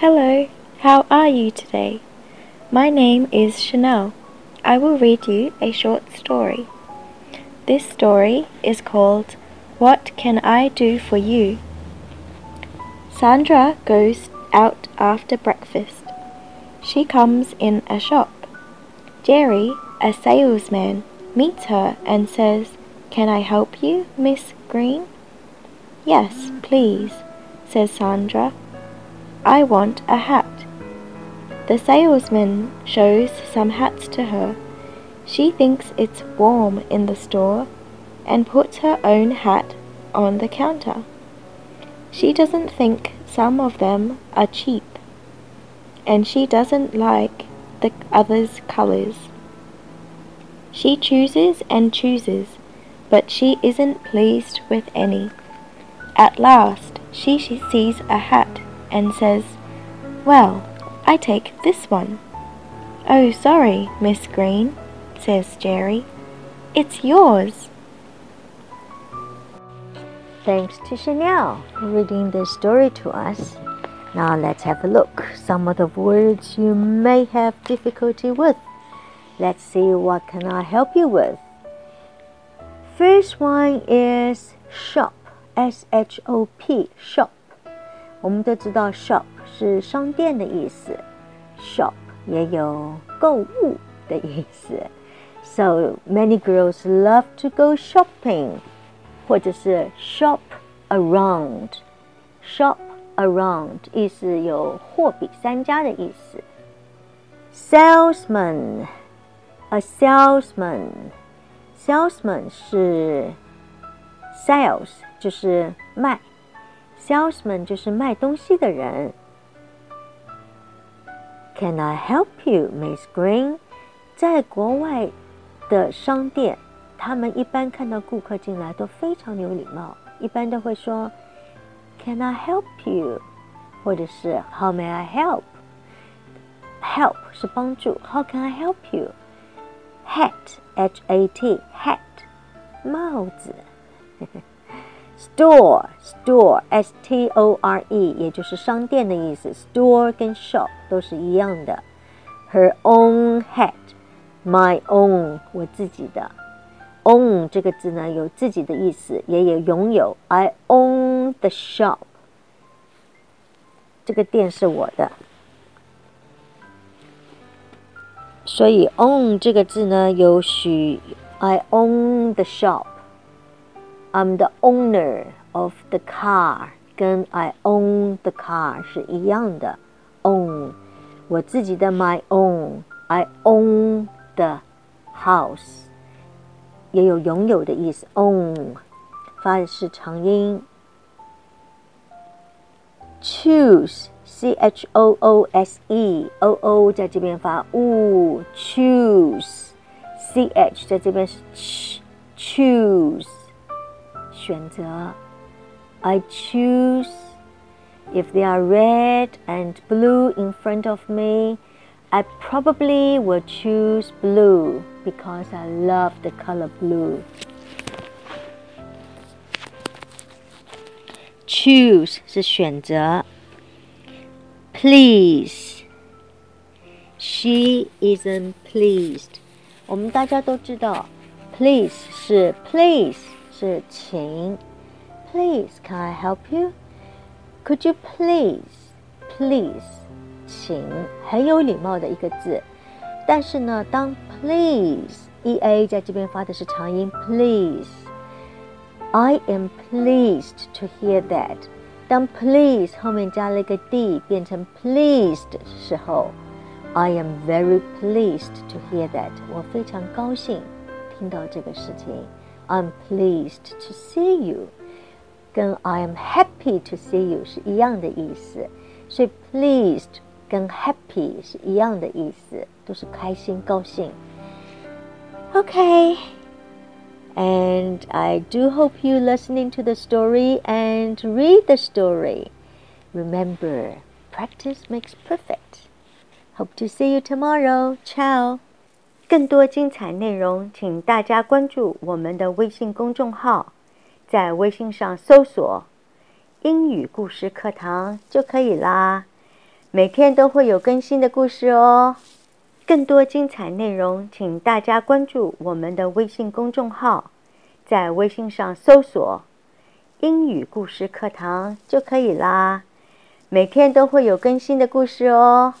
Hello, how are you today? My name is Chanel. I will read you a short story. This story is called What Can I Do for You? Sandra goes out after breakfast. She comes in a shop. Jerry, a salesman, meets her and says, Can I help you, Miss Green? Yes, please, says Sandra. I want a hat. The salesman shows some hats to her. She thinks it's warm in the store and puts her own hat on the counter. She doesn't think some of them are cheap and she doesn't like the others' colors. She chooses and chooses, but she isn't pleased with any. At last, she sees a hat and says, Well, I take this one. Oh, sorry, Miss Green, says Jerry. It's yours. Thanks to Chanel for reading this story to us. Now let's have a look. Some of the words you may have difficulty with. Let's see what can I help you with. First one is shop, S H O P, shop. 我们都知道 shop 是商店的意思，shop 也有购物的意思。So many girls love to go shopping，或者是 shop around，shop around 意思有货比三家的意思。Salesman，a salesman，salesman 是 sales 就是卖。 Salesman 就是卖东西的人。Can I help you, Miss Green？在国外的商店，他们一般看到顾客进来都非常有礼貌，一般都会说 Can I help you？或者是 How may I help？Help 是帮助，How can I help you？Hat，H A T，hat，帽子。 Store, store, s t o r e，也就是商店的意思。Store 跟 shop 都是一样的。Her own hat, my own，我自己的。Own 这个字呢，有自己的意思，也有拥有。I own the shop，这个店是我的。所以 own 这个字呢，有许 I own the shop。 I'm the owner of the car，跟 I own the car 是一样的。own，我自己的 my own，I own the house，也有拥有的意思。own 发的是长音。choose，c h o o s e，o o 在这边发 u，choose，c h 在这边是 ch，choose。 选择。I choose if they are red and blue in front of me. I probably will choose blue because I love the color blue. Choose 是选择。Please, she isn't pleased. 我们大家都知道，please 是 please 是请，Please, can I help you? Could you please, please，请，很有礼貌的一个字。但是呢，当 please e a 在这边发的是长音，please。I am pleased to hear that。当 please 后面加了一个 d，变成 pleased 的时候，I am very pleased to hear that。我非常高兴听到这个事情。 I'm pleased to see you，跟 I am happy to see you 是一样的意思，所以 pleased 跟 happy 是一样的意思，都是开心、高兴。Okay. And I do hope you listening to the story and read the story. Remember, practice makes perfect. Hope to see you tomorrow. Ciao. 更多精彩内容，请大家关注我们的微信公众号，在微信上搜索“英语故事课堂”就可以啦。每天都会有更新的故事哦。更多精彩内容，请大家关注我们的微信公众号，在微信上搜索“英语故事课堂”就可以啦。每天都会有更新的故事哦。